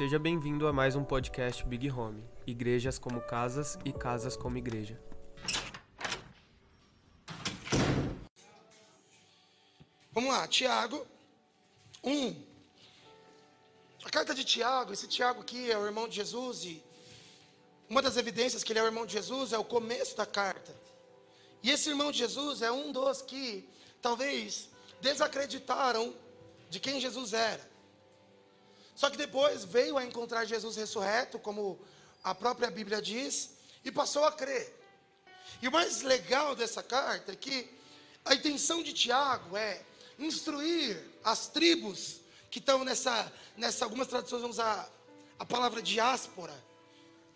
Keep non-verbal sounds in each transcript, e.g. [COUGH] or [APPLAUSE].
Seja bem-vindo a mais um podcast Big Home. Igrejas como casas e casas como igreja. Vamos lá, Tiago 1. A carta de Tiago, esse Tiago aqui é o irmão de Jesus e uma das evidências que ele é o irmão de Jesus é o começo da carta. E esse irmão de Jesus é um dos que talvez desacreditaram de quem Jesus era. Só que depois veio a encontrar Jesus ressurreto, como a própria Bíblia diz, e passou a crer. E o mais legal dessa carta é que a intenção de Tiago é instruir as tribos que estão nessa, nessa algumas traduções vão usar a palavra diáspora,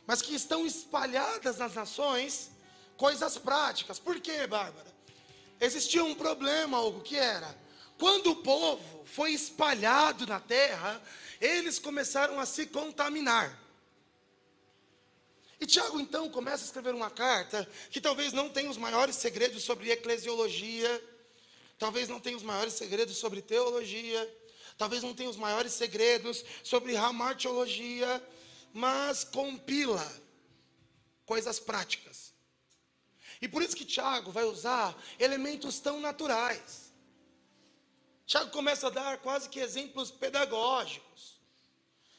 mas que estão espalhadas nas nações, coisas práticas. Por quê, Bárbara? Existia um problema, algo que era, quando o povo foi espalhado na terra, eles começaram a se contaminar. E Tiago então começa a escrever uma carta que talvez não tenha os maiores segredos sobre eclesiologia, talvez não tenha os maiores segredos sobre teologia, talvez não tenha os maiores segredos sobre ramartiologia, mas compila coisas práticas. E por isso que Tiago vai usar elementos tão naturais. Tiago começa a dar quase que exemplos pedagógicos.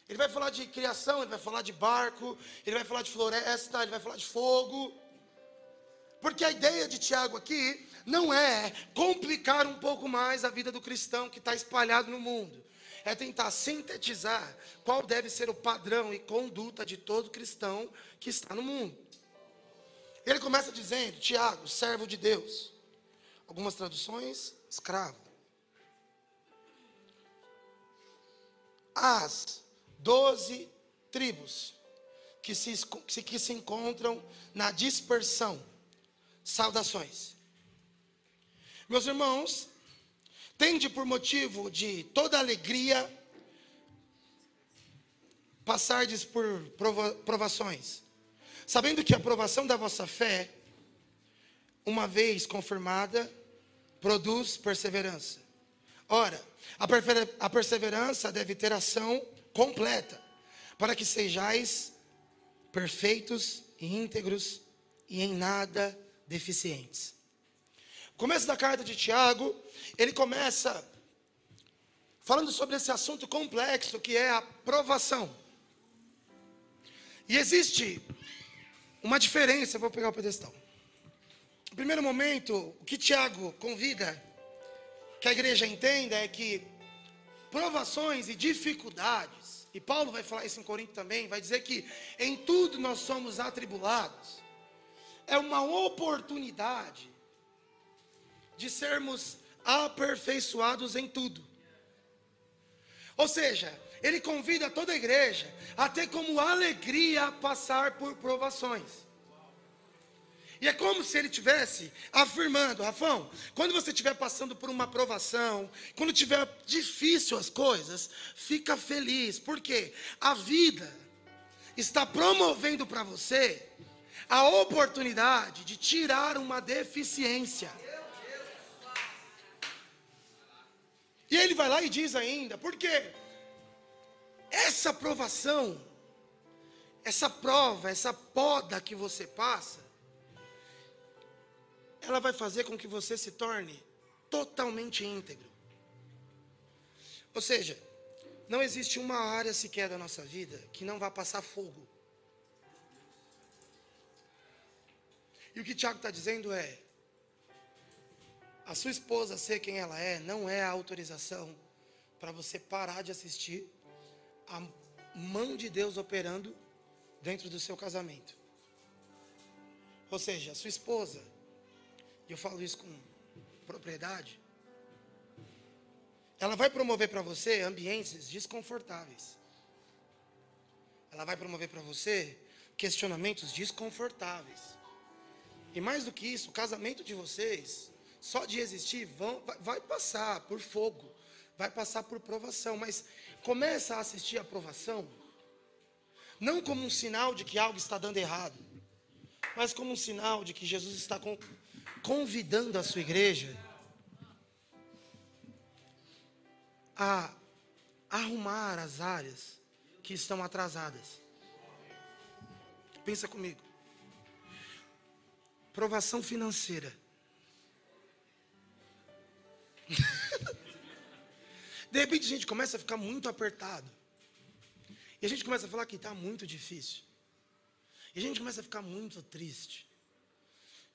Ele vai falar de criação, ele vai falar de barco, ele vai falar de floresta, ele vai falar de fogo. Porque a ideia de Tiago aqui não é complicar um pouco mais a vida do cristão que está espalhado no mundo. É tentar sintetizar qual deve ser o padrão e conduta de todo cristão que está no mundo. Ele começa dizendo: Tiago, servo de Deus. Algumas traduções, escravo. As doze tribos que se, que se encontram na dispersão. Saudações. Meus irmãos, tende por motivo de toda alegria passardes por prova, provações, sabendo que a provação da vossa fé, uma vez confirmada, produz perseverança. Ora, a perseverança deve ter ação completa, para que sejais perfeitos e íntegros e em nada deficientes. Começo da carta de Tiago, ele começa falando sobre esse assunto complexo que é a provação. E existe uma diferença, vou pegar o pedestal. No primeiro momento, o que Tiago convida que a igreja entenda é que provações e dificuldades, e Paulo vai falar isso em Corinto também, vai dizer que em tudo nós somos atribulados, é uma oportunidade de sermos aperfeiçoados em tudo. Ou seja, ele convida toda a igreja a ter como alegria passar por provações. E é como se ele tivesse afirmando, Rafão, quando você estiver passando por uma aprovação, quando tiver difícil as coisas, fica feliz, porque a vida está promovendo para você a oportunidade de tirar uma deficiência. E ele vai lá e diz ainda, porque essa aprovação, essa prova, essa poda que você passa, ela vai fazer com que você se torne totalmente íntegro. Ou seja, não existe uma área sequer da nossa vida que não vá passar fogo. E o que Tiago está dizendo é: a sua esposa ser quem ela é, não é a autorização para você parar de assistir a mão de Deus operando dentro do seu casamento. Ou seja, a sua esposa e eu falo isso com propriedade, ela vai promover para você ambientes desconfortáveis. Ela vai promover para você questionamentos desconfortáveis. E mais do que isso, o casamento de vocês, só de existir, vão, vai passar por fogo, vai passar por provação. Mas começa a assistir a provação, não como um sinal de que algo está dando errado, mas como um sinal de que Jesus está com, convidando a sua igreja a arrumar as áreas que estão atrasadas. Pensa comigo. Provação financeira. [LAUGHS] De repente a gente começa a ficar muito apertado. E a gente começa a falar que está muito difícil. E a gente começa a ficar muito triste.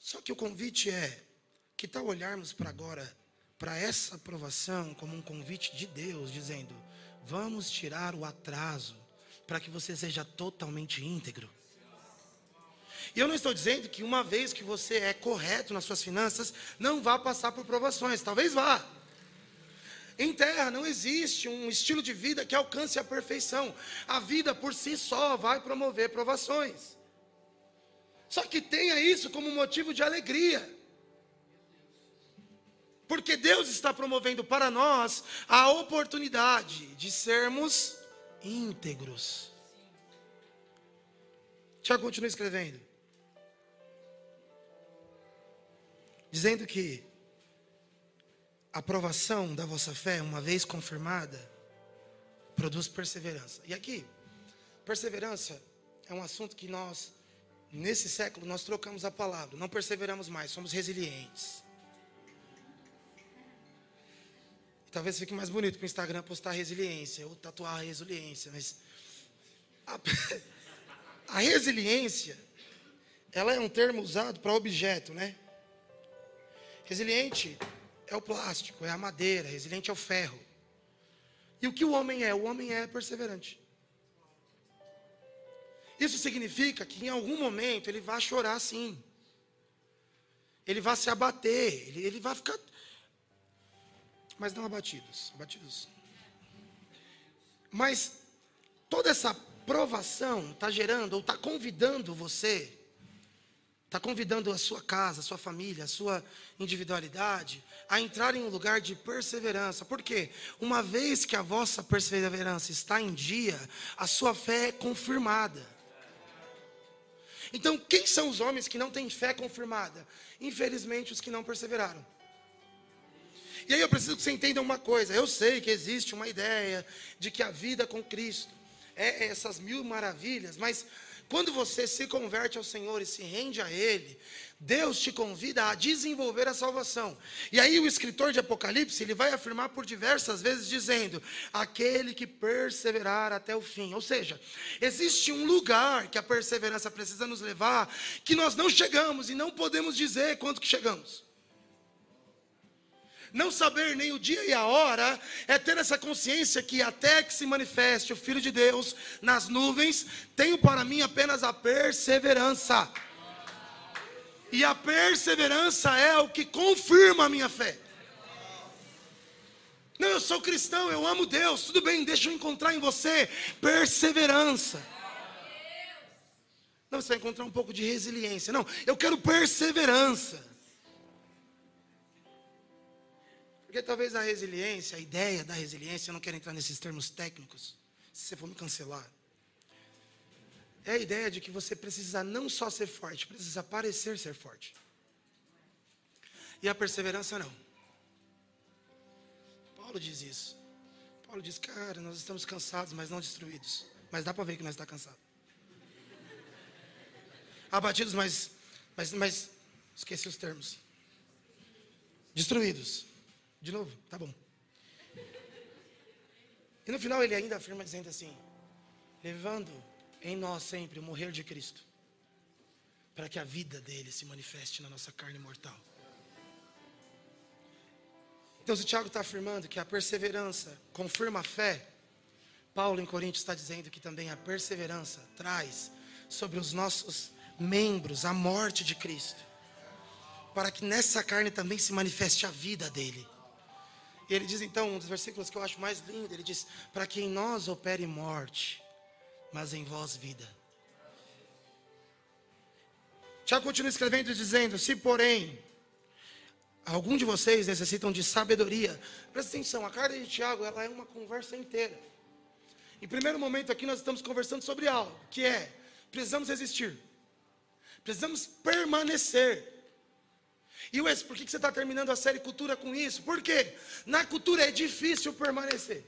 Só que o convite é: que tal olharmos para agora, para essa aprovação, como um convite de Deus, dizendo: vamos tirar o atraso, para que você seja totalmente íntegro. E eu não estou dizendo que uma vez que você é correto nas suas finanças, não vá passar por provações, talvez vá. Em terra não existe um estilo de vida que alcance a perfeição. A vida por si só vai promover provações. Só que tenha isso como motivo de alegria. Porque Deus está promovendo para nós a oportunidade de sermos íntegros. Tiago continua escrevendo. Dizendo que a aprovação da vossa fé, uma vez confirmada, produz perseverança. E aqui, perseverança é um assunto que nós, nesse século, nós trocamos a palavra. Não perseveramos mais, somos resilientes. Talvez fique mais bonito para o Instagram postar resiliência ou tatuar resiliência, mas a, [LAUGHS] a resiliência, ela é um termo usado para objeto, né? Resiliente é o plástico, é a madeira, resiliente é o ferro. E o que o homem é? O homem é perseverante. Isso significa que em algum momento ele vai chorar sim. Ele vai se abater, ele, ele vai ficar. Mas não abatidos, abatidos. Mas toda essa provação está gerando ou está convidando você Está convidando a sua casa, a sua família, a sua individualidade a entrar em um lugar de perseverança. Por quê? Uma vez que a vossa perseverança está em dia, a sua fé é confirmada. Então, quem são os homens que não têm fé confirmada? Infelizmente, os que não perseveraram. E aí eu preciso que você entenda uma coisa. Eu sei que existe uma ideia de que a vida com Cristo é essas mil maravilhas, mas quando você se converte ao Senhor e se rende a Ele, Deus te convida a desenvolver a salvação. E aí o escritor de Apocalipse, ele vai afirmar por diversas vezes dizendo: aquele que perseverar até o fim. Ou seja, existe um lugar que a perseverança precisa nos levar, que nós não chegamos e não podemos dizer quanto que chegamos. Não saber nem o dia e a hora é ter essa consciência que até que se manifeste o Filho de Deus nas nuvens, tenho para mim apenas a perseverança. E a perseverança é o que confirma a minha fé. Não, eu sou cristão, eu amo Deus, tudo bem, deixa eu encontrar em você perseverança. Não, você vai encontrar um pouco de resiliência. Não, eu quero perseverança. Porque talvez a resiliência, a ideia da resiliência, eu não quero entrar nesses termos técnicos, se você for me cancelar. É a ideia de que você precisa não só ser forte, precisa parecer ser forte. E a perseverança não. Paulo diz isso. Paulo diz, cara, nós estamos cansados, mas não destruídos. Mas dá para ver que nós estamos cansados. Abatidos, mas, mas, mas esqueci os termos. Destruídos. De novo, tá bom. E no final ele ainda afirma dizendo assim: levando em nós sempre o morrer de Cristo, para que a vida dele se manifeste na nossa carne mortal. Então, se Tiago está afirmando que a perseverança confirma a fé, Paulo em Coríntios está dizendo que também a perseverança traz sobre os nossos membros a morte de Cristo, para que nessa carne também se manifeste a vida dele. E ele diz então, um dos versículos que eu acho mais lindo, ele diz: Para que em nós opere morte, mas em vós vida. Tiago continua escrevendo dizendo: Se porém algum de vocês necessitam de sabedoria, presta atenção, a carta de Tiago ela é uma conversa inteira. Em primeiro momento aqui nós estamos conversando sobre algo, que é precisamos resistir, precisamos permanecer. E Wes, por que você está terminando a série Cultura com isso? Por quê? Na cultura é difícil permanecer.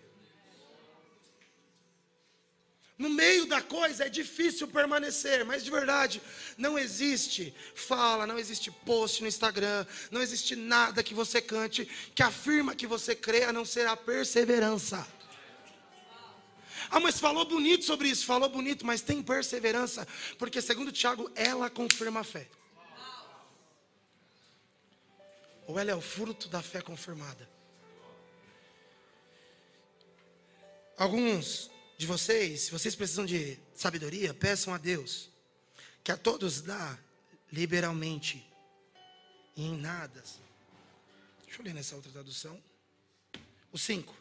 No meio da coisa é difícil permanecer, mas de verdade, não existe fala, não existe post no Instagram, não existe nada que você cante que afirma que você crê a não ser a perseverança. Ah, mas falou bonito sobre isso, falou bonito, mas tem perseverança, porque segundo Tiago, ela confirma a fé. Ou ela é o fruto da fé confirmada. Alguns de vocês, se vocês precisam de sabedoria, peçam a Deus, que a todos dá liberalmente e em nada. Deixa eu ler nessa outra tradução. O 5.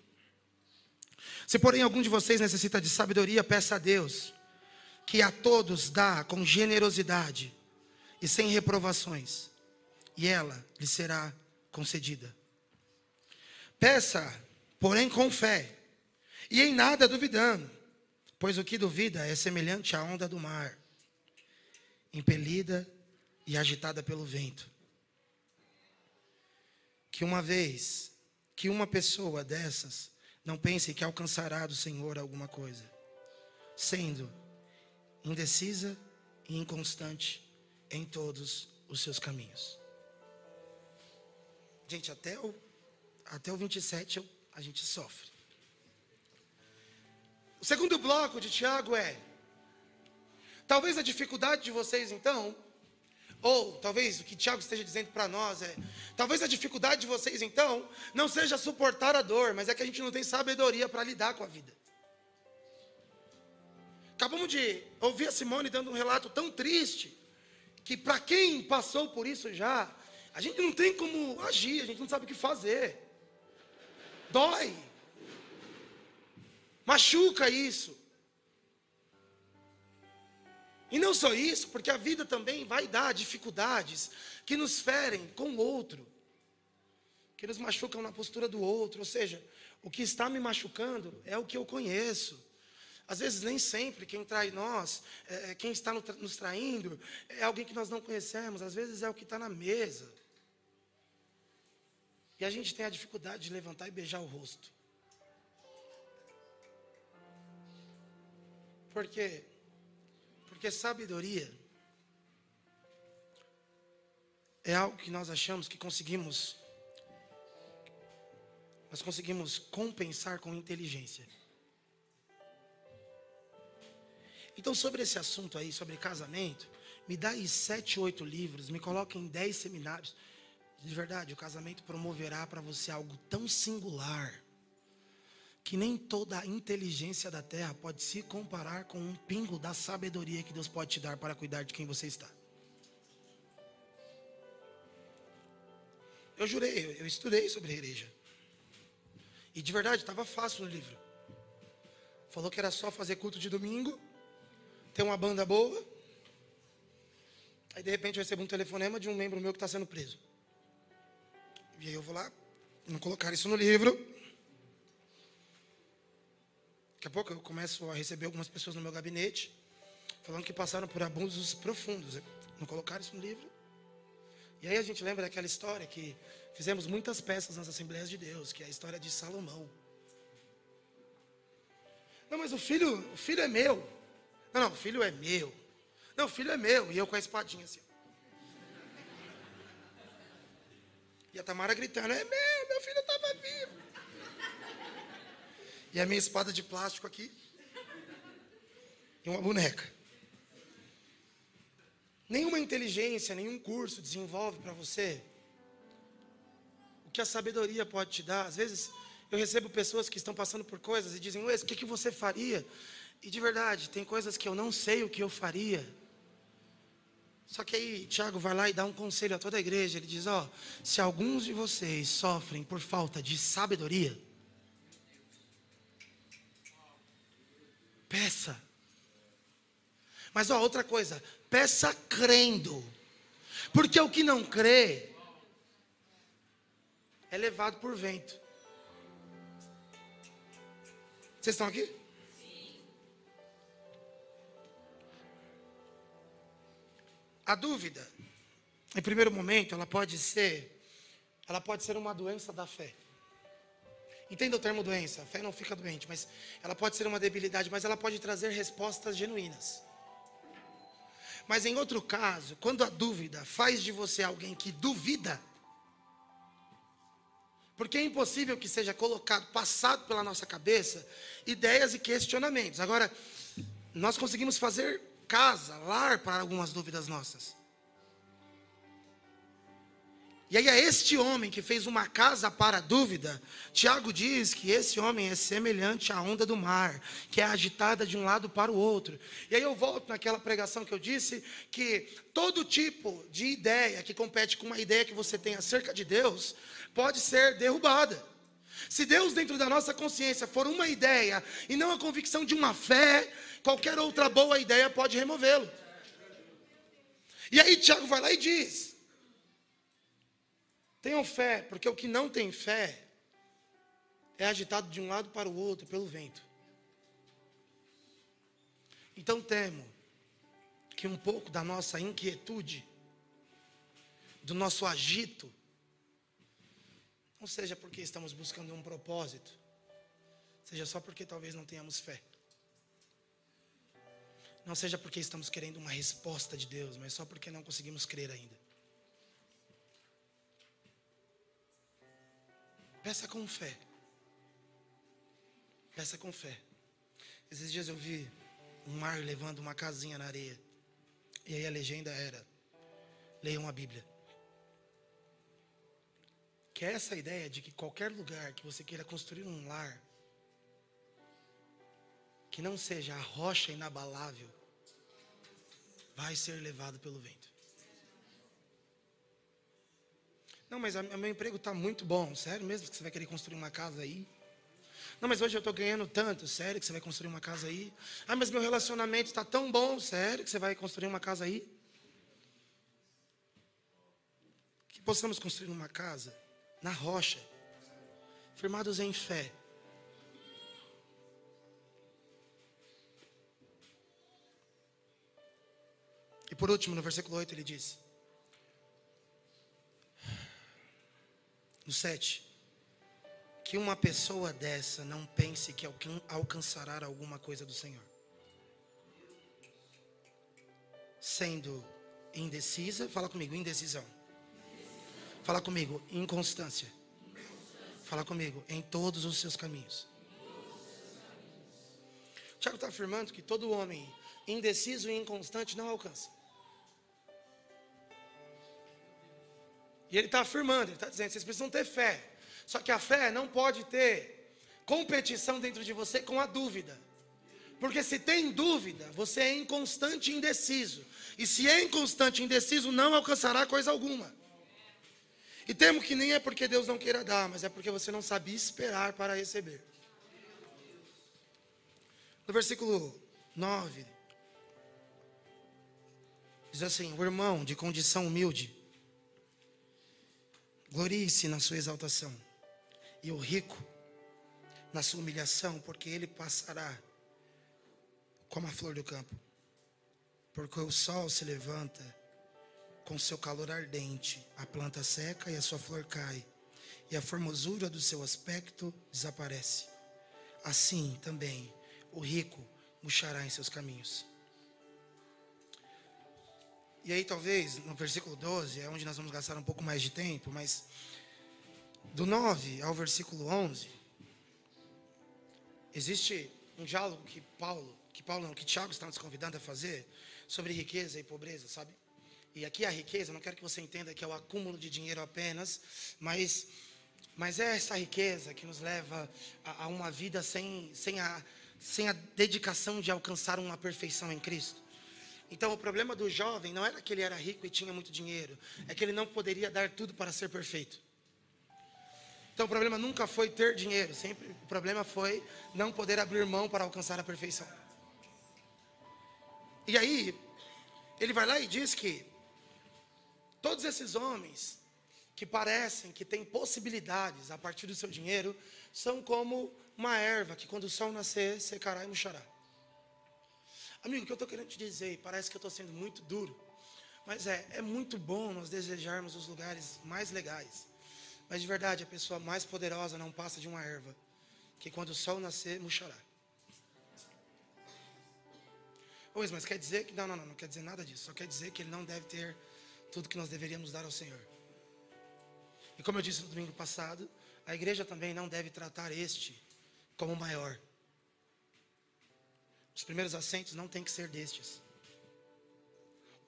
Se porém algum de vocês necessita de sabedoria, peça a Deus, que a todos dá com generosidade e sem reprovações, e ela lhe será concedida. Peça, porém com fé, e em nada duvidando, pois o que duvida é semelhante à onda do mar, impelida e agitada pelo vento. Que uma vez, que uma pessoa dessas não pense que alcançará do Senhor alguma coisa, sendo indecisa e inconstante em todos os seus caminhos. Gente, até o, até o 27 eu, a gente sofre. O segundo bloco de Tiago é: talvez a dificuldade de vocês então, ou talvez o que Tiago esteja dizendo para nós é: talvez a dificuldade de vocês então não seja suportar a dor, mas é que a gente não tem sabedoria para lidar com a vida. Acabamos de ouvir a Simone dando um relato tão triste, que para quem passou por isso já, a gente não tem como agir, a gente não sabe o que fazer. Dói. Machuca isso. E não só isso, porque a vida também vai dar dificuldades que nos ferem com o outro, que nos machucam na postura do outro. Ou seja, o que está me machucando é o que eu conheço. Às vezes, nem sempre quem trai nós, é, é quem está nos traindo, é alguém que nós não conhecemos. Às vezes é o que está na mesa. E a gente tem a dificuldade de levantar e beijar o rosto. Por quê? Porque sabedoria é algo que nós achamos que conseguimos nós conseguimos compensar com inteligência. Então, sobre esse assunto aí, sobre casamento, me dá aí sete, oito livros, me coloque em dez seminários. De verdade, o casamento promoverá para você algo tão singular que nem toda a inteligência da terra pode se comparar com um pingo da sabedoria que Deus pode te dar para cuidar de quem você está. Eu jurei, eu estudei sobre a igreja. E de verdade, estava fácil no livro. Falou que era só fazer culto de domingo, ter uma banda boa. Aí de repente eu recebo um telefonema de um membro meu que está sendo preso. E aí eu vou lá, não colocar isso no livro. Daqui a pouco eu começo a receber algumas pessoas no meu gabinete falando que passaram por abusos profundos. Não colocaram isso no livro. E aí a gente lembra daquela história que fizemos muitas peças nas Assembleias de Deus, que é a história de Salomão. Não, mas o filho, o filho é meu. Não, não, o filho é meu. Não, o filho é meu. E eu com a espadinha assim. E a Tamara gritando: É meu, meu filho estava vivo. E a minha espada de plástico aqui. E uma boneca. Nenhuma inteligência, nenhum curso desenvolve para você o que a sabedoria pode te dar. Às vezes eu recebo pessoas que estão passando por coisas e dizem, Luiz, o que, que você faria? E de verdade, tem coisas que eu não sei o que eu faria. Só que aí Tiago vai lá e dá um conselho a toda a igreja. Ele diz: Ó, se alguns de vocês sofrem por falta de sabedoria, Peça. Mas ó, outra coisa, peça crendo. Porque o que não crê é levado por vento. Vocês estão aqui? Sim. A dúvida, em primeiro momento, ela pode ser, ela pode ser uma doença da fé. Entenda o termo doença. A fé não fica doente, mas ela pode ser uma debilidade, mas ela pode trazer respostas genuínas. Mas em outro caso, quando a dúvida faz de você alguém que duvida, porque é impossível que seja colocado, passado pela nossa cabeça, ideias e questionamentos. Agora, nós conseguimos fazer casa, lar para algumas dúvidas nossas. E aí, a este homem que fez uma casa para a dúvida, Tiago diz que esse homem é semelhante à onda do mar, que é agitada de um lado para o outro. E aí eu volto naquela pregação que eu disse que todo tipo de ideia que compete com uma ideia que você tem acerca de Deus pode ser derrubada. Se Deus dentro da nossa consciência for uma ideia e não a convicção de uma fé, qualquer outra boa ideia pode removê-lo. E aí Tiago vai lá e diz: Tenham fé, porque o que não tem fé é agitado de um lado para o outro pelo vento. Então temo que um pouco da nossa inquietude, do nosso agito, não seja porque estamos buscando um propósito, seja só porque talvez não tenhamos fé. Não seja porque estamos querendo uma resposta de Deus, mas só porque não conseguimos crer ainda. Peça com fé. Peça com fé. Esses dias eu vi um mar levando uma casinha na areia. E aí a legenda era: leiam a Bíblia. Que é essa ideia de que qualquer lugar que você queira construir um lar, que não seja a rocha inabalável, vai ser levado pelo vento. Não, mas o meu emprego está muito bom. Sério mesmo que você vai querer construir uma casa aí? Não, mas hoje eu estou ganhando tanto. Sério que você vai construir uma casa aí? Ah, mas meu relacionamento está tão bom. Sério que você vai construir uma casa aí? Que possamos construir uma casa na rocha, firmados em fé. E por último, no versículo 8, ele diz: No 7. Que uma pessoa dessa não pense que alcançará alguma coisa do Senhor. Sendo indecisa, fala comigo, indecisão. Fala comigo, inconstância. Fala comigo, em todos os seus caminhos. Tiago está afirmando que todo homem indeciso e inconstante não alcança. E ele está afirmando, ele está dizendo, vocês precisam ter fé. Só que a fé não pode ter competição dentro de você com a dúvida. Porque se tem dúvida, você é inconstante e indeciso. E se é inconstante e indeciso, não alcançará coisa alguma. E temo que nem é porque Deus não queira dar, mas é porque você não sabia esperar para receber. No versículo 9, diz assim: O irmão de condição humilde Glorie-se na sua exaltação, e o rico na sua humilhação, porque ele passará como a flor do campo. Porque o sol se levanta com seu calor ardente, a planta seca e a sua flor cai, e a formosura do seu aspecto desaparece. Assim também o rico murchará em seus caminhos. E aí, talvez, no versículo 12, é onde nós vamos gastar um pouco mais de tempo, mas do 9 ao versículo 11, existe um diálogo que Paulo, que Paulo não, que Tiago está nos convidando a fazer sobre riqueza e pobreza, sabe? E aqui a riqueza, não quero que você entenda que é o acúmulo de dinheiro apenas, mas, mas é essa riqueza que nos leva a, a uma vida sem, sem, a, sem a dedicação de alcançar uma perfeição em Cristo. Então, o problema do jovem não era que ele era rico e tinha muito dinheiro, é que ele não poderia dar tudo para ser perfeito. Então, o problema nunca foi ter dinheiro, sempre o problema foi não poder abrir mão para alcançar a perfeição. E aí, ele vai lá e diz que todos esses homens que parecem que têm possibilidades a partir do seu dinheiro são como uma erva que, quando o sol nascer, secará e murchará. Amigo, o que eu estou querendo te dizer, parece que eu estou sendo muito duro, mas é, é muito bom nós desejarmos os lugares mais legais. Mas de verdade, a pessoa mais poderosa não passa de uma erva, que quando o sol nascer, murchará. Pois, mas quer dizer que. Não, não, não, não quer dizer nada disso. Só quer dizer que ele não deve ter tudo que nós deveríamos dar ao Senhor. E como eu disse no domingo passado, a igreja também não deve tratar este como maior. Os primeiros assentos não tem que ser destes.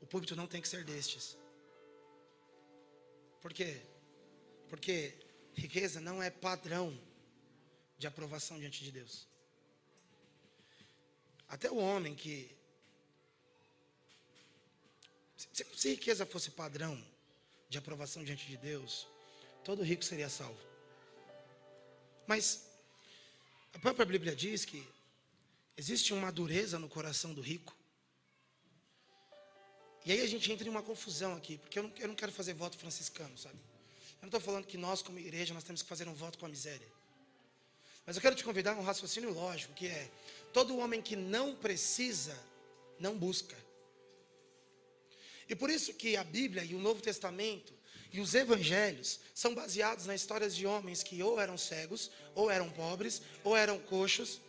O púlpito não tem que ser destes. Por quê? Porque riqueza não é padrão de aprovação diante de Deus. Até o homem que. Se, se riqueza fosse padrão de aprovação diante de Deus, todo rico seria salvo. Mas a própria Bíblia diz que existe uma dureza no coração do rico. E aí a gente entra em uma confusão aqui, porque eu não, eu não quero fazer voto franciscano, sabe? Eu não estou falando que nós, como igreja, nós temos que fazer um voto com a miséria. Mas eu quero te convidar a um raciocínio lógico, que é: todo homem que não precisa, não busca. E por isso que a Bíblia e o Novo Testamento e os evangelhos são baseados nas histórias de homens que ou eram cegos, ou eram pobres, ou eram coxos.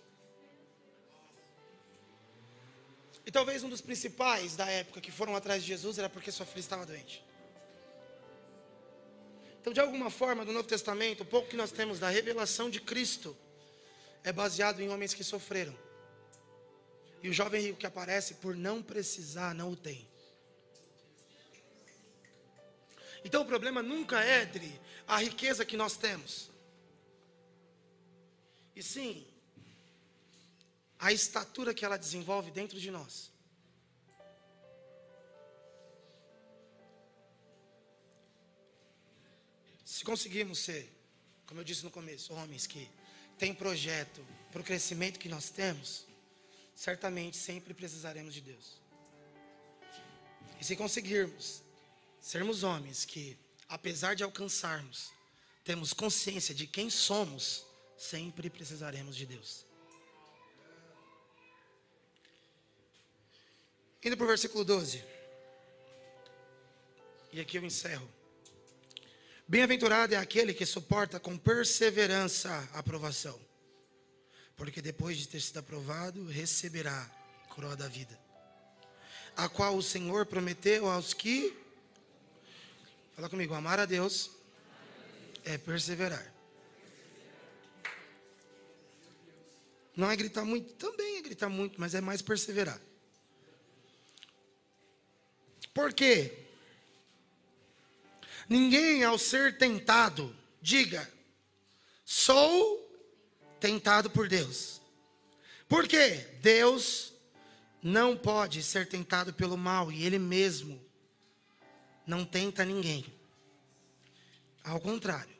E talvez um dos principais da época que foram atrás de Jesus era porque sua filha estava doente. Então, de alguma forma, no Novo Testamento, o pouco que nós temos da revelação de Cristo é baseado em homens que sofreram. E o jovem rico que aparece, por não precisar, não o tem. Então o problema nunca é, Dri, a riqueza que nós temos. E sim, a estatura que ela desenvolve dentro de nós. Se conseguirmos ser, como eu disse no começo, homens que têm projeto para o crescimento que nós temos, certamente sempre precisaremos de Deus. E se conseguirmos sermos homens que, apesar de alcançarmos, temos consciência de quem somos, sempre precisaremos de Deus. Indo para o versículo 12. E aqui eu encerro. Bem-aventurado é aquele que suporta com perseverança a aprovação, porque depois de ter sido aprovado, receberá a coroa da vida, a qual o Senhor prometeu aos que Fala comigo, amar a Deus é perseverar. Não é gritar muito, também é gritar muito, mas é mais perseverar. Por quê? Ninguém ao ser tentado, diga, sou tentado por Deus. Por quê? Deus não pode ser tentado pelo mal e Ele mesmo não tenta ninguém. Ao contrário,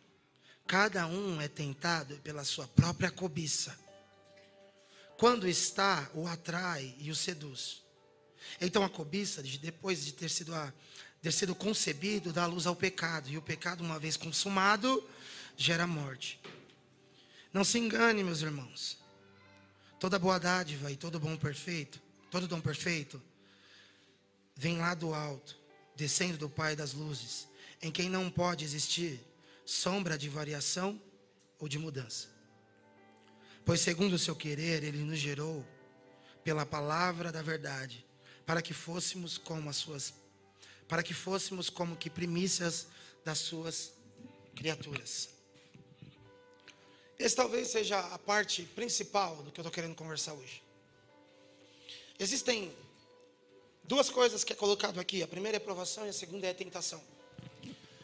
cada um é tentado pela sua própria cobiça. Quando está, o atrai e o seduz. Então a cobiça, depois de ter sido, a, ter sido concebido, dá luz ao pecado. E o pecado, uma vez consumado, gera morte. Não se engane, meus irmãos. Toda boa dádiva e todo bom perfeito, todo dom perfeito, vem lá do alto descendo do Pai das luzes, em quem não pode existir sombra de variação ou de mudança. Pois, segundo o seu querer, ele nos gerou pela palavra da verdade, para que fôssemos como as suas para que fôssemos como que primícias das suas criaturas. Esse talvez seja a parte principal do que eu estou querendo conversar hoje. Existem Duas coisas que é colocado aqui. A primeira é provação e a segunda é a tentação.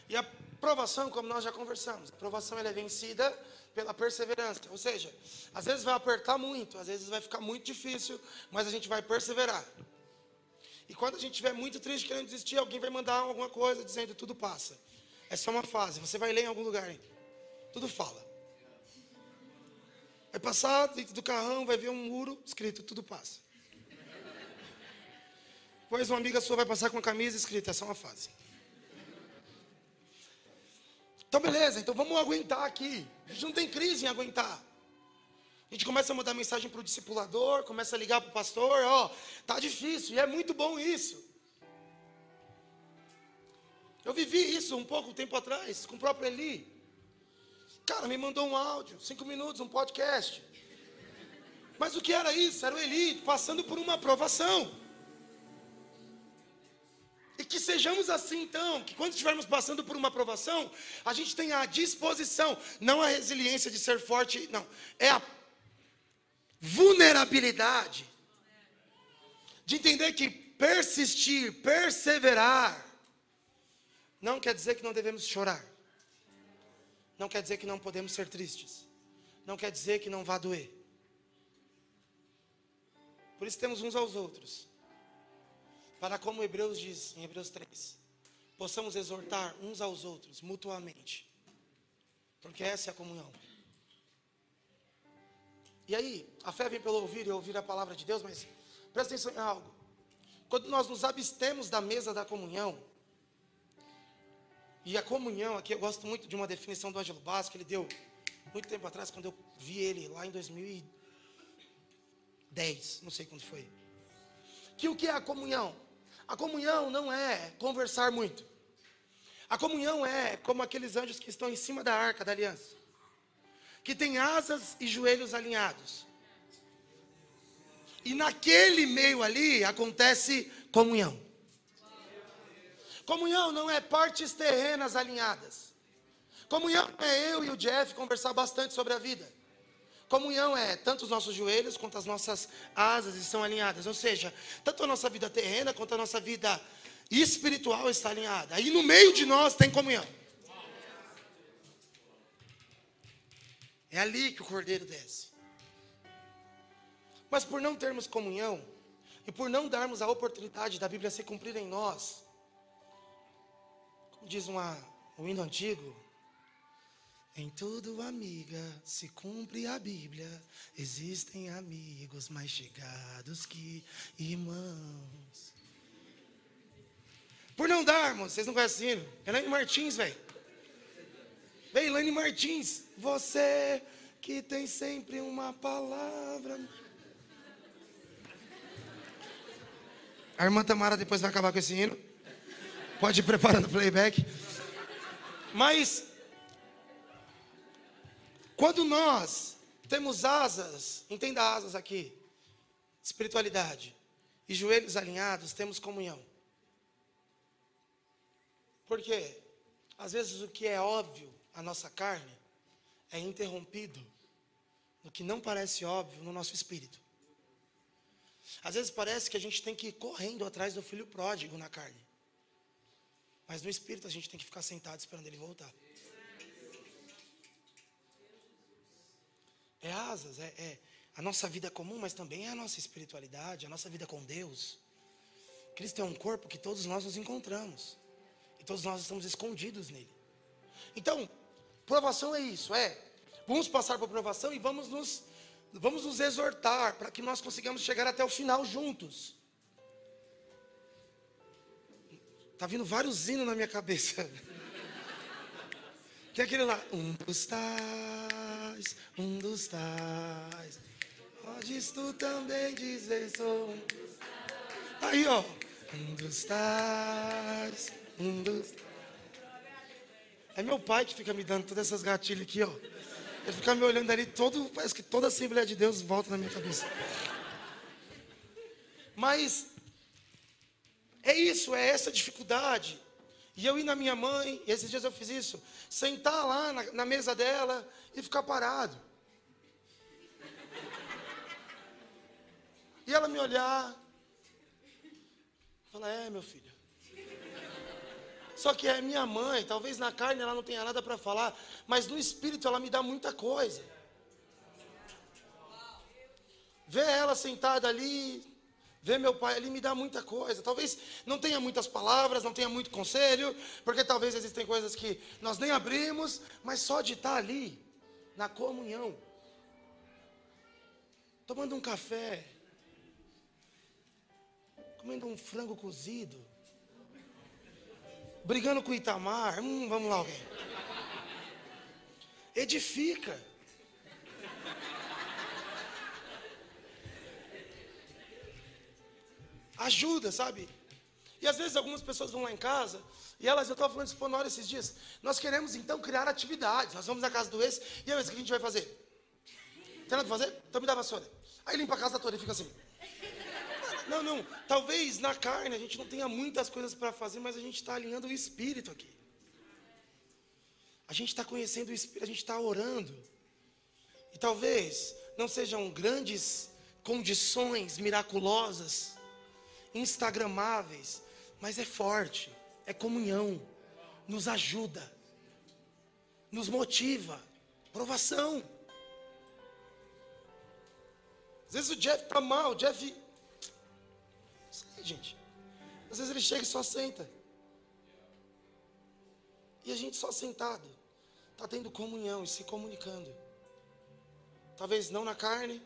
E a provação, como nós já conversamos, a provação ela é vencida pela perseverança. Ou seja, às vezes vai apertar muito, às vezes vai ficar muito difícil, mas a gente vai perseverar. E quando a gente estiver muito triste, querendo desistir, alguém vai mandar alguma coisa dizendo tudo passa. É só uma fase. Você vai ler em algum lugar. Hein? Tudo fala. Vai passar dentro do carrão, vai ver um muro escrito tudo passa. Depois uma amiga sua vai passar com a camisa escrita, é uma fase. Então beleza, então vamos aguentar aqui. A gente não tem crise em aguentar. A gente começa a mandar mensagem para o discipulador, começa a ligar para o pastor, ó, tá difícil, e é muito bom isso. Eu vivi isso um pouco tempo atrás, com o próprio Eli. Cara, me mandou um áudio, cinco minutos, um podcast. Mas o que era isso? Era o Eli passando por uma aprovação. E que sejamos assim então, que quando estivermos passando por uma aprovação, a gente tenha a disposição, não a resiliência de ser forte, não, é a vulnerabilidade de entender que persistir, perseverar, não quer dizer que não devemos chorar, não quer dizer que não podemos ser tristes, não quer dizer que não vá doer. Por isso temos uns aos outros para como Hebreus diz em Hebreus 3, possamos exortar uns aos outros mutuamente, porque essa é a comunhão. E aí, a fé vem pelo ouvir e ouvir a palavra de Deus, mas presta atenção em algo. Quando nós nos abstemos da mesa da comunhão, e a comunhão, aqui eu gosto muito de uma definição do Ângelo Basco, ele deu muito tempo atrás, quando eu vi ele lá em 2010, não sei quando foi. Que o que é a comunhão? A comunhão não é conversar muito. A comunhão é como aqueles anjos que estão em cima da arca da aliança, que tem asas e joelhos alinhados. E naquele meio ali acontece comunhão. Comunhão não é partes terrenas alinhadas. Comunhão é eu e o Jeff conversar bastante sobre a vida. Comunhão é tanto os nossos joelhos quanto as nossas asas estão alinhadas. Ou seja, tanto a nossa vida terrena quanto a nossa vida espiritual está alinhada. Aí no meio de nós tem comunhão. É ali que o cordeiro desce. Mas por não termos comunhão, e por não darmos a oportunidade da Bíblia se cumprir em nós, como diz uma, um hino antigo, em tudo, amiga, se cumpre a Bíblia. Existem amigos mais chegados que irmãos. Por não darmos, vocês não conhecem? Elaine Martins, velho. Vem, Elaine Martins, você que tem sempre uma palavra. A irmã Tamara depois vai acabar com esse hino. Pode ir preparando o playback. Mas quando nós temos asas, entenda asas aqui, espiritualidade, e joelhos alinhados, temos comunhão. Porque, às vezes, o que é óbvio à nossa carne é interrompido no que não parece óbvio no nosso espírito. Às vezes parece que a gente tem que ir correndo atrás do filho pródigo na carne. Mas no espírito a gente tem que ficar sentado esperando ele voltar. É asas, é, é a nossa vida comum, mas também é a nossa espiritualidade, a nossa vida com Deus. Cristo é um corpo que todos nós nos encontramos. E todos nós estamos escondidos nele. Então, provação é isso, é. Vamos passar por provação e vamos nos, vamos nos exortar para que nós consigamos chegar até o final juntos. Tá vindo vários hinos na minha cabeça. [LAUGHS] Tem aquele lá, um dos tais, um dos tais. Podes tu também dizer sou um dos tais. Aí, ó. Um dos tais, um dos É meu pai que fica me dando todas essas gatilhas aqui, ó. Ele fica me olhando ali, todo, parece que toda a Assembleia de Deus volta na minha cabeça. Mas é isso, é essa dificuldade e eu ir na minha mãe, e esses dias eu fiz isso, sentar lá na, na mesa dela e ficar parado. E ela me olhar, falar, é meu filho. Só que é minha mãe, talvez na carne ela não tenha nada para falar, mas no espírito ela me dá muita coisa. Ver ela sentada ali, Ver meu pai ali me dá muita coisa. Talvez não tenha muitas palavras, não tenha muito conselho, porque talvez existem coisas que nós nem abrimos, mas só de estar ali, na comunhão, tomando um café, comendo um frango cozido, brigando com o Itamar, hum, vamos lá alguém. Edifica. ajuda, sabe? E às vezes algumas pessoas vão lá em casa e elas, eu estava falando isso por hora esses dias. Nós queremos então criar atividades. Nós vamos na casa do ex e aí, o que a gente vai fazer? Tem nada para fazer? Então me dá a vassoura. Aí limpa a casa toda e fica assim. Não, não. Talvez na carne a gente não tenha muitas coisas para fazer, mas a gente está alinhando o espírito aqui. A gente está conhecendo o espírito, a gente está orando. E talvez não sejam grandes condições miraculosas, instagramáveis, mas é forte, é comunhão, nos ajuda, nos motiva, provação. Às vezes o Jeff está mal, o Jeff. Gente. Às vezes ele chega e só senta. E a gente só sentado, está tendo comunhão e se comunicando. Talvez não na carne,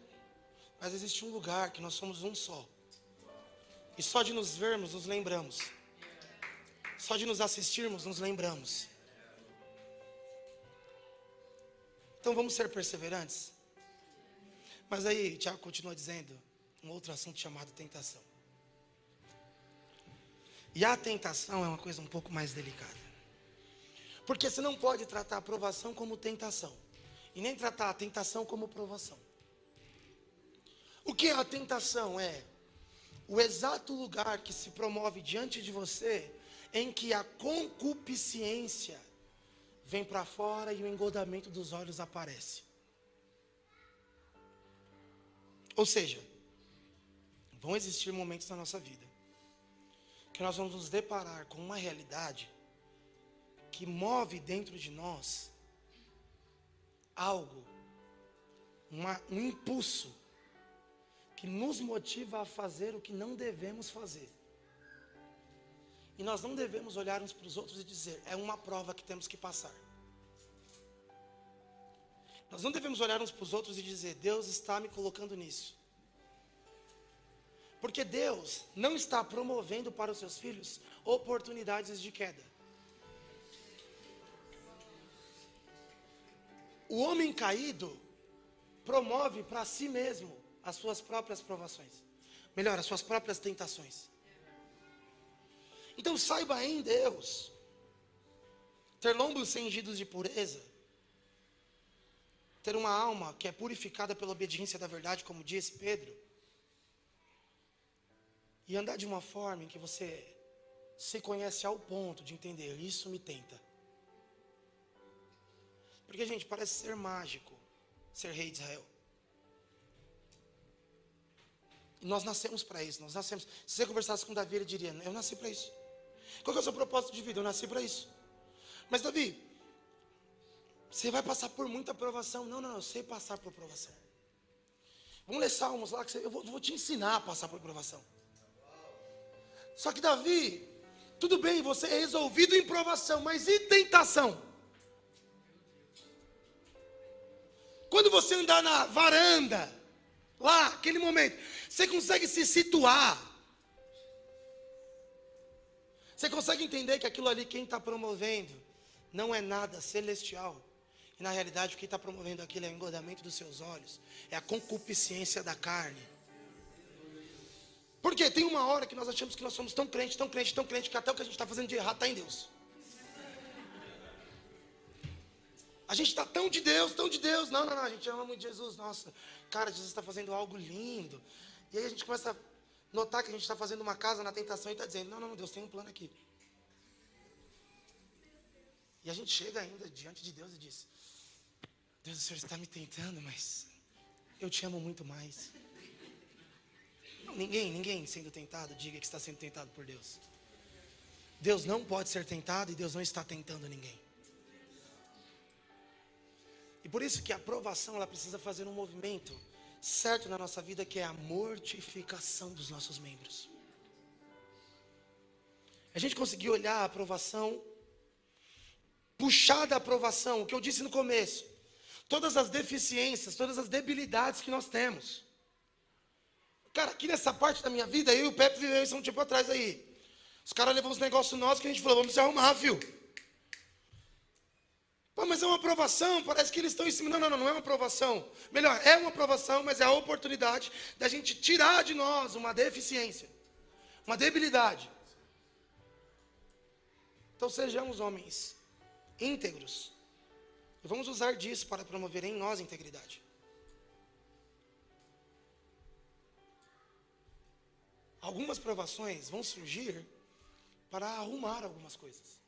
mas existe um lugar que nós somos um só. E só de nos vermos, nos lembramos. Só de nos assistirmos, nos lembramos. Então vamos ser perseverantes. Mas aí, Tiago continua dizendo um outro assunto chamado tentação. E a tentação é uma coisa um pouco mais delicada. Porque você não pode tratar a provação como tentação. E nem tratar a tentação como provação. O que é a tentação? É o exato lugar que se promove diante de você em que a concupiscência vem para fora e o engodamento dos olhos aparece. Ou seja, vão existir momentos na nossa vida que nós vamos nos deparar com uma realidade que move dentro de nós algo, uma, um impulso que nos motiva a fazer o que não devemos fazer. E nós não devemos olhar uns para os outros e dizer, é uma prova que temos que passar. Nós não devemos olhar uns para os outros e dizer, Deus está me colocando nisso. Porque Deus não está promovendo para os seus filhos oportunidades de queda. O homem caído promove para si mesmo as suas próprias provações. Melhor, as suas próprias tentações. Então saiba em Deus. Ter lombos cingidos de pureza. Ter uma alma que é purificada pela obediência da verdade, como disse Pedro. E andar de uma forma em que você se conhece ao ponto de entender, isso me tenta. Porque, gente, parece ser mágico ser rei de Israel. nós nascemos para isso, nós nascemos. Se você conversasse com Davi, ele diria: Eu nasci para isso. Qual é o seu propósito de vida? Eu nasci para isso. Mas, Davi, você vai passar por muita provação. Não, não, eu sei passar por provação. Vamos ler Salmos lá, que eu vou, vou te ensinar a passar por provação. Só que, Davi, tudo bem, você é resolvido em provação, mas e tentação? Quando você andar na varanda, lá, aquele momento, você consegue se situar. Você consegue entender que aquilo ali, quem está promovendo, não é nada celestial. E na realidade, o que está promovendo aquilo é o engordamento dos seus olhos, é a concupiscência da carne. Porque tem uma hora que nós achamos que nós somos tão crentes, tão crentes, tão crentes, que até o que a gente está fazendo de errado está em Deus. A gente está tão de Deus, tão de Deus. Não, não, não, a gente ama muito Jesus. Nossa, cara, Jesus está fazendo algo lindo. E aí a gente começa a notar que a gente está fazendo uma casa na tentação e está dizendo: não, não, Deus tem um plano aqui. E a gente chega ainda diante de Deus e diz: Deus, o Senhor está me tentando, mas eu te amo muito mais. Ninguém, ninguém sendo tentado, diga que está sendo tentado por Deus. Deus não pode ser tentado e Deus não está tentando ninguém. E por isso que a aprovação ela precisa fazer um movimento certo na nossa vida que é a mortificação dos nossos membros. A gente conseguir olhar a aprovação, puxar da aprovação, o que eu disse no começo, todas as deficiências, todas as debilidades que nós temos. Cara, aqui nessa parte da minha vida, eu e o Pepe vivemos um tempo atrás aí. Os caras levam uns negócios nossos que a gente falou, vamos se arrumar, viu? Pô, mas é uma aprovação, parece que eles estão em cima. Não, não, não, não é uma aprovação. Melhor, é uma aprovação, mas é a oportunidade da gente tirar de nós uma deficiência, uma debilidade. Então sejamos homens íntegros. E vamos usar disso para promover em nós integridade. Algumas provações vão surgir para arrumar algumas coisas.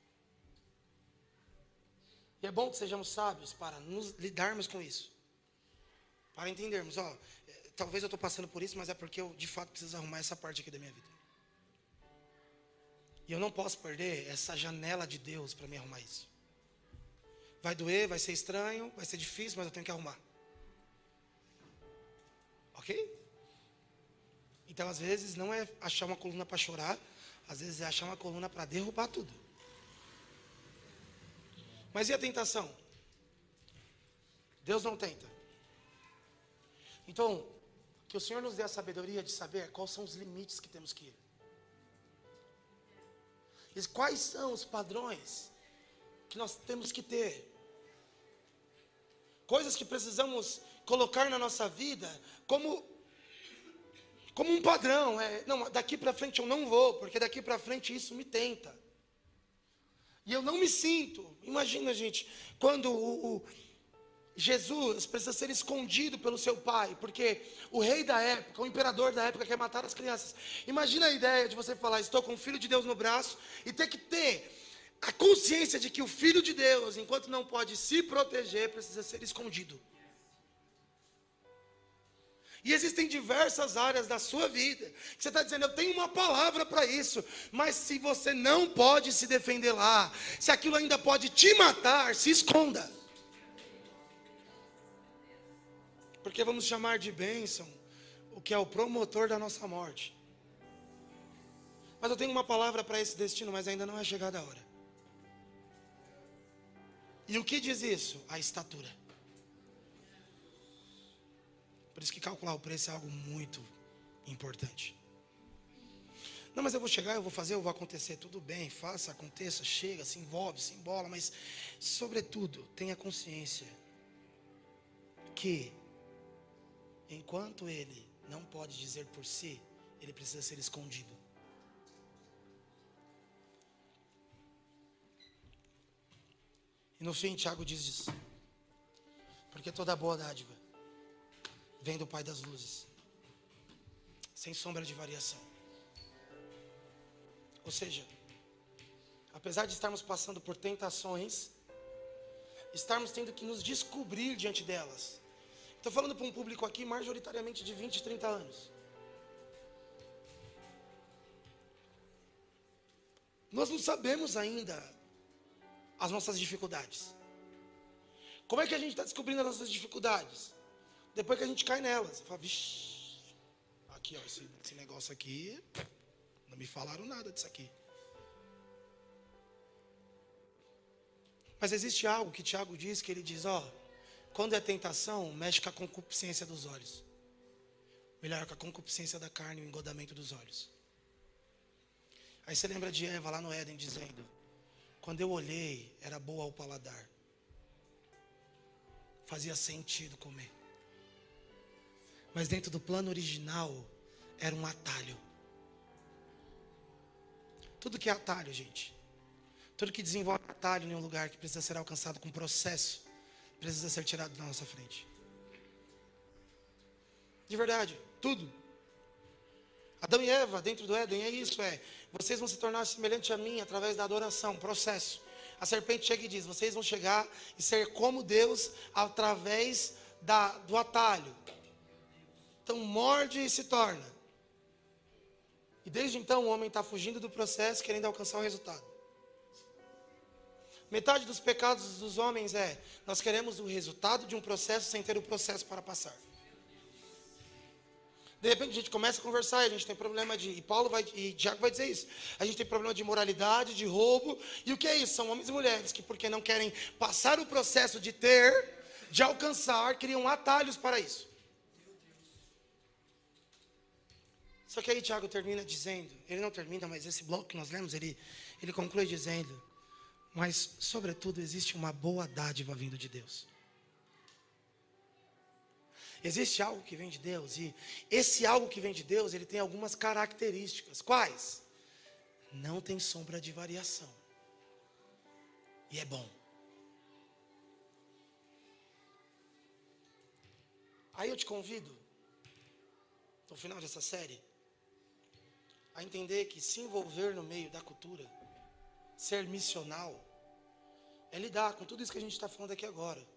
E é bom que sejamos sábios para nos lidarmos com isso. Para entendermos, ó, é, talvez eu estou passando por isso, mas é porque eu de fato preciso arrumar essa parte aqui da minha vida. E eu não posso perder essa janela de Deus para me arrumar isso. Vai doer, vai ser estranho, vai ser difícil, mas eu tenho que arrumar. Ok? Então, às vezes, não é achar uma coluna para chorar, às vezes é achar uma coluna para derrubar tudo. Mas e a tentação? Deus não tenta. Então, que o Senhor nos dê a sabedoria de saber quais são os limites que temos que ir. E quais são os padrões que nós temos que ter. Coisas que precisamos colocar na nossa vida como como um padrão, é, não, daqui para frente eu não vou, porque daqui para frente isso me tenta. E eu não me sinto. Imagina, gente, quando o, o Jesus precisa ser escondido pelo seu pai, porque o rei da época, o imperador da época quer matar as crianças. Imagina a ideia de você falar, estou com o filho de Deus no braço, e ter que ter a consciência de que o filho de Deus, enquanto não pode se proteger, precisa ser escondido. E existem diversas áreas da sua vida que você está dizendo, eu tenho uma palavra para isso, mas se você não pode se defender lá, se aquilo ainda pode te matar, se esconda. Porque vamos chamar de bênção o que é o promotor da nossa morte. Mas eu tenho uma palavra para esse destino, mas ainda não é chegada a hora. E o que diz isso? A estatura. Por isso que calcular o preço é algo muito importante. Não, mas eu vou chegar, eu vou fazer, eu vou acontecer. Tudo bem, faça, aconteça, chega, se envolve, se embola, mas, sobretudo, tenha consciência que, enquanto ele não pode dizer por si, ele precisa ser escondido. E no fim, Tiago diz isso. Porque toda boa dádiva vem do Pai das luzes, sem sombra de variação. Ou seja, apesar de estarmos passando por tentações, estarmos tendo que nos descobrir diante delas. Estou falando para um público aqui majoritariamente de 20, 30 anos. Nós não sabemos ainda as nossas dificuldades. Como é que a gente está descobrindo as nossas dificuldades? Depois que a gente cai nela, você fala, vixi, aqui ó, esse, esse negócio aqui, não me falaram nada disso aqui. Mas existe algo que Tiago diz, que ele diz, ó, quando é tentação, mexe com a concupiscência dos olhos. Melhor com a concupiscência da carne e o engodamento dos olhos. Aí você lembra de Eva lá no Éden dizendo: Quando eu olhei, era boa ao paladar. Fazia sentido comer. Mas dentro do plano original era um atalho. Tudo que é atalho, gente. Tudo que desenvolve atalho em um lugar que precisa ser alcançado com processo, precisa ser tirado da nossa frente. De verdade, tudo. Adão e Eva, dentro do Éden, é isso, é. Vocês vão se tornar semelhante a mim através da adoração, processo. A serpente chega e diz: vocês vão chegar e ser como Deus através da, do atalho. Então morde e se torna. E desde então o homem está fugindo do processo, querendo alcançar o resultado. Metade dos pecados dos homens é: nós queremos o resultado de um processo sem ter o processo para passar. De repente a gente começa a conversar a gente tem problema de. E Paulo vai, e Tiago vai dizer isso. A gente tem problema de moralidade, de roubo. E o que é isso? São homens e mulheres que, porque não querem passar o processo de ter, de alcançar, criam atalhos para isso. Só que aí Tiago termina dizendo, ele não termina, mas esse bloco que nós lemos, ele, ele conclui dizendo, mas sobretudo existe uma boa dádiva vindo de Deus. Existe algo que vem de Deus e esse algo que vem de Deus, ele tem algumas características. Quais? Não tem sombra de variação. E é bom. Aí eu te convido, no final dessa série, a entender que se envolver no meio da cultura, ser missional, é lidar com tudo isso que a gente está falando aqui agora.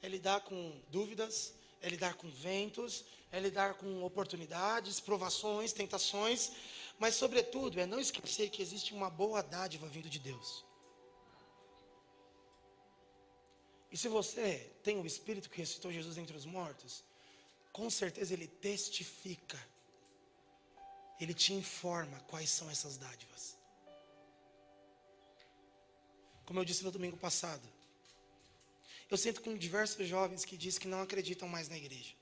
É lidar com dúvidas, é lidar com ventos, é lidar com oportunidades, provações, tentações, mas, sobretudo, é não esquecer que existe uma boa dádiva vindo de Deus. E se você tem o Espírito que ressuscitou Jesus entre os mortos, com certeza ele testifica, ele te informa quais são essas dádivas. Como eu disse no domingo passado, eu sinto com diversos jovens que dizem que não acreditam mais na igreja,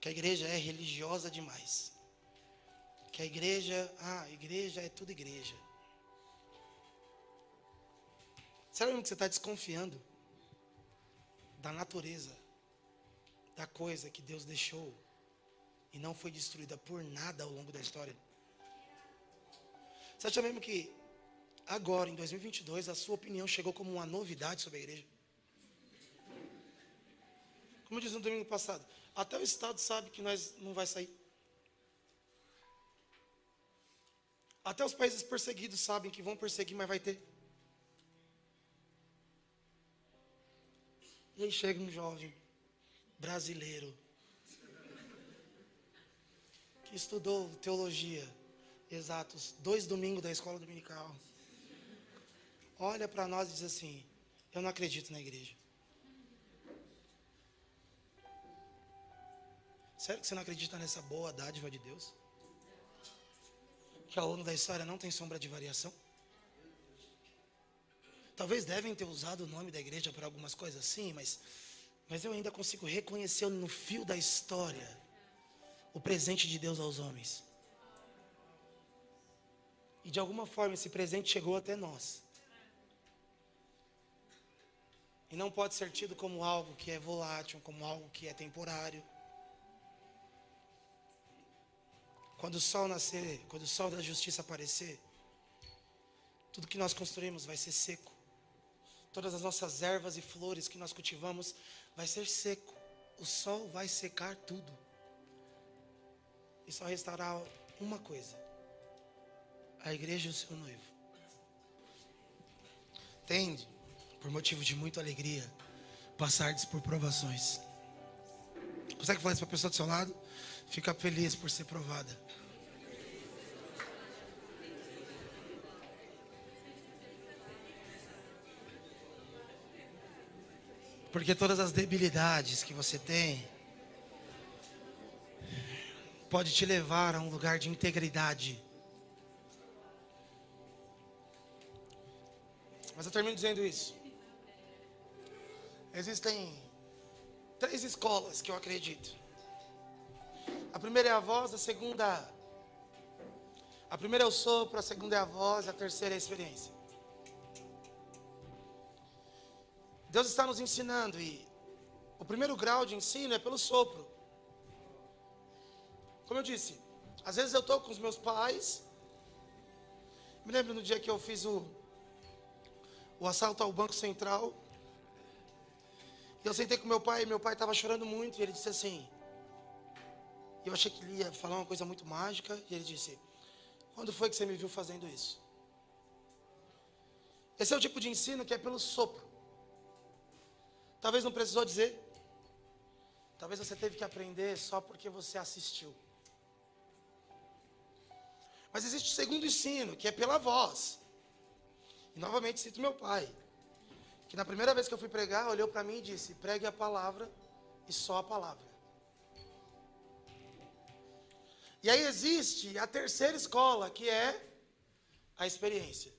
que a igreja é religiosa demais, que a igreja, ah, a igreja é tudo igreja. Será que você está desconfiando da natureza da coisa que Deus deixou e não foi destruída por nada ao longo da história. Você acha mesmo que agora, em 2022, a sua opinião chegou como uma novidade sobre a igreja? Como eu disse no domingo passado, até o Estado sabe que nós não vai sair. Até os países perseguidos sabem que vão perseguir, mas vai ter. E aí chega um jovem brasileiro que estudou teologia, exatos, dois domingos da escola dominical, olha para nós e diz assim: Eu não acredito na igreja. Sério que você não acredita nessa boa dádiva de Deus? Que ao longo da história não tem sombra de variação? Talvez devem ter usado o nome da igreja para algumas coisas assim, mas mas eu ainda consigo reconhecer no fio da história o presente de Deus aos homens. E de alguma forma esse presente chegou até nós. E não pode ser tido como algo que é volátil, como algo que é temporário. Quando o sol nascer, quando o sol da justiça aparecer, tudo que nós construímos vai ser seco. Todas as nossas ervas e flores que nós cultivamos vai ser seco. O sol vai secar tudo. E só restará uma coisa: a igreja e o seu noivo. Tende, por motivo de muita alegria, passardes por provações. Consegue falar isso para a pessoa do seu lado? Fica feliz por ser provada. Porque todas as debilidades que você tem pode te levar a um lugar de integridade. Mas eu termino dizendo isso. Existem três escolas que eu acredito. A primeira é a voz, a segunda a primeira é o sopro, a segunda é a voz, a terceira é a experiência. Deus está nos ensinando e o primeiro grau de ensino é pelo sopro. Como eu disse, às vezes eu estou com os meus pais. Me lembro no dia que eu fiz o, o assalto ao Banco Central. E eu sentei com meu pai e meu pai estava chorando muito. E ele disse assim: Eu achei que ele ia falar uma coisa muito mágica. E ele disse: Quando foi que você me viu fazendo isso? Esse é o tipo de ensino que é pelo sopro. Talvez não precisou dizer. Talvez você teve que aprender só porque você assistiu. Mas existe o segundo ensino, que é pela voz. E novamente cito meu pai, que na primeira vez que eu fui pregar, olhou para mim e disse: pregue a palavra e só a palavra. E aí existe a terceira escola, que é a experiência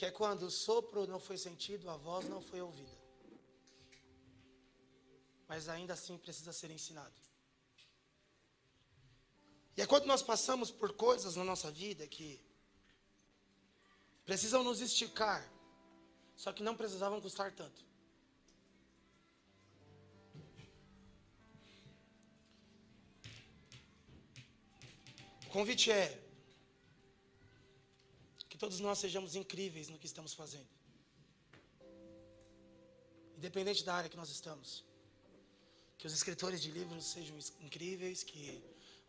que é quando o sopro não foi sentido, a voz não foi ouvida. Mas ainda assim precisa ser ensinado. E é quando nós passamos por coisas na nossa vida que precisam nos esticar, só que não precisavam custar tanto. O convite é todos nós sejamos incríveis no que estamos fazendo. Independente da área que nós estamos. Que os escritores de livros sejam incríveis, que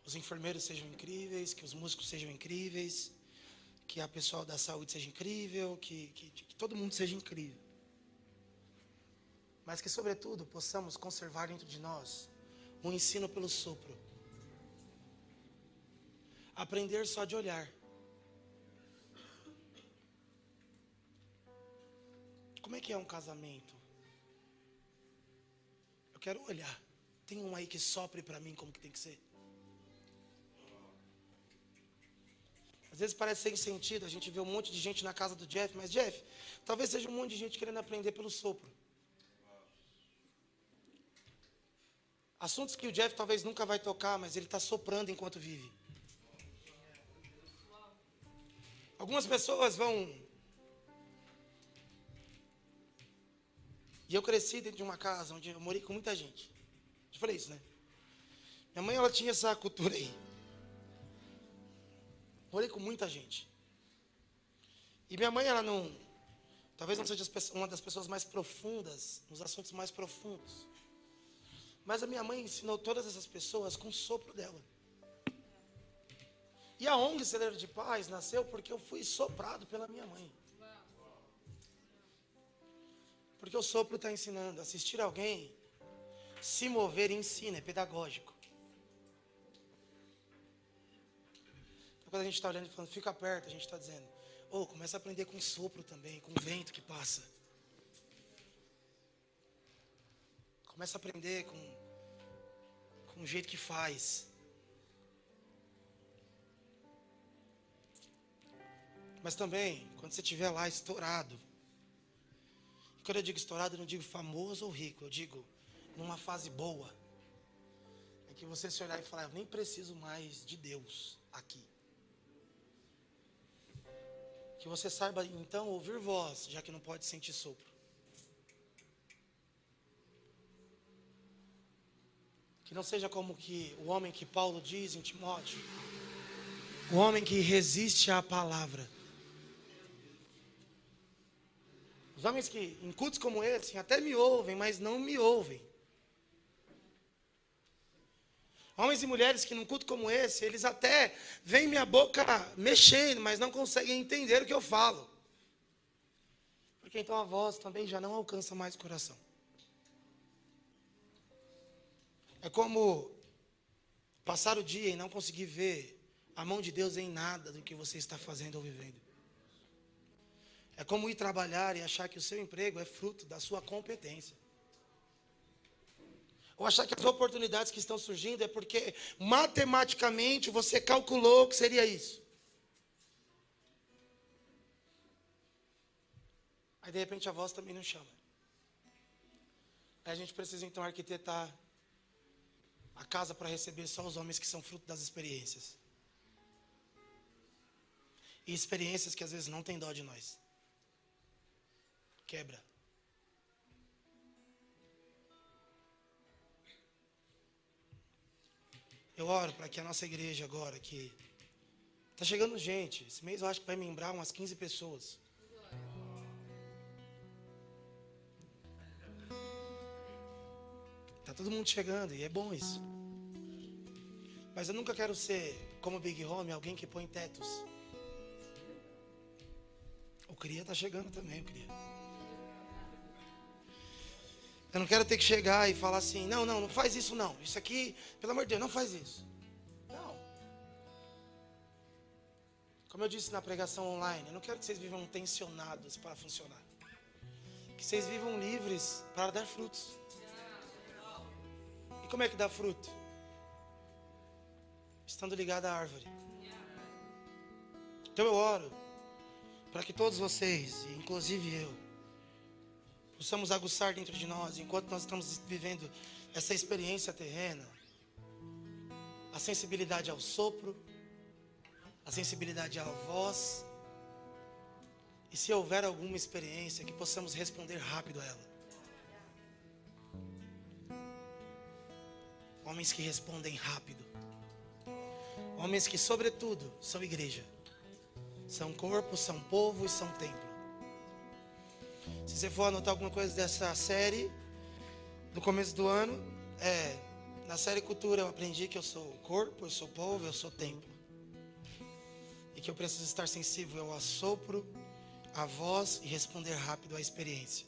os enfermeiros sejam incríveis, que os músicos sejam incríveis, que a pessoal da saúde seja incrível, que, que, que todo mundo seja incrível. Mas que, sobretudo, possamos conservar dentro de nós um ensino pelo sopro. Aprender só de olhar. Como é que é um casamento? Eu quero olhar. Tem um aí que sopre para mim como que tem que ser? Vezes parece sem sentido, a gente vê um monte de gente na casa do Jeff, mas Jeff, talvez seja um monte de gente querendo aprender pelo sopro. Assuntos que o Jeff talvez nunca vai tocar, mas ele está soprando enquanto vive. Algumas pessoas vão. E eu cresci dentro de uma casa onde eu morei com muita gente. Eu falei isso, né? Minha mãe ela tinha essa cultura aí. Morei com muita gente. E minha mãe, ela não. Talvez não seja uma das pessoas mais profundas, nos assuntos mais profundos. Mas a minha mãe ensinou todas essas pessoas com o sopro dela. E a ONG Celeiro de Paz nasceu porque eu fui soprado pela minha mãe. Porque o sopro está ensinando. Assistir alguém se mover ensina, é pedagógico. Quando a gente está olhando e falando, fica perto, a gente está dizendo, oh, começa a aprender com sopro também, com vento que passa. Começa a aprender com, com o jeito que faz. Mas também, quando você estiver lá estourado, quando eu digo estourado, eu não digo famoso ou rico, eu digo numa fase boa. É que você se olhar e falar, eu nem preciso mais de Deus aqui. Que você saiba então ouvir voz, já que não pode sentir sopro. Que não seja como que o homem que Paulo diz em Timóteo, o homem que resiste à palavra. Os homens que em cultos como esse até me ouvem, mas não me ouvem. Homens e mulheres que num culto como esse, eles até veem minha boca mexendo, mas não conseguem entender o que eu falo. Porque então a voz também já não alcança mais o coração. É como passar o dia e não conseguir ver a mão de Deus em nada do que você está fazendo ou vivendo. É como ir trabalhar e achar que o seu emprego é fruto da sua competência. Ou achar que as oportunidades que estão surgindo é porque matematicamente você calculou que seria isso. Aí de repente a voz também não chama. Aí a gente precisa então arquitetar a casa para receber só os homens que são fruto das experiências. E experiências que às vezes não tem dó de nós. Quebra. Eu oro para que a nossa igreja agora, que está chegando gente, esse mês eu acho que vai membrar umas 15 pessoas. Tá todo mundo chegando e é bom isso. Mas eu nunca quero ser como Big Home, alguém que põe tetos. O cria está chegando também, o cria. Eu não quero ter que chegar e falar assim: não, não, não faz isso não. Isso aqui, pelo amor de Deus, não faz isso. Não. Como eu disse na pregação online, eu não quero que vocês vivam tensionados para funcionar. Que vocês vivam livres para dar frutos. E como é que dá fruto? Estando ligado à árvore. Então eu oro para que todos vocês, inclusive eu, possamos aguçar dentro de nós, enquanto nós estamos vivendo essa experiência terrena, a sensibilidade ao sopro, a sensibilidade à voz, e se houver alguma experiência, que possamos responder rápido a ela. Homens que respondem rápido. Homens que, sobretudo, são igreja. São corpo, são povo e são templo. Se você for anotar alguma coisa dessa série, no começo do ano, é, na série Cultura eu aprendi que eu sou corpo, eu sou povo, eu sou templo. E que eu preciso estar sensível ao assopro, à voz e responder rápido à experiência.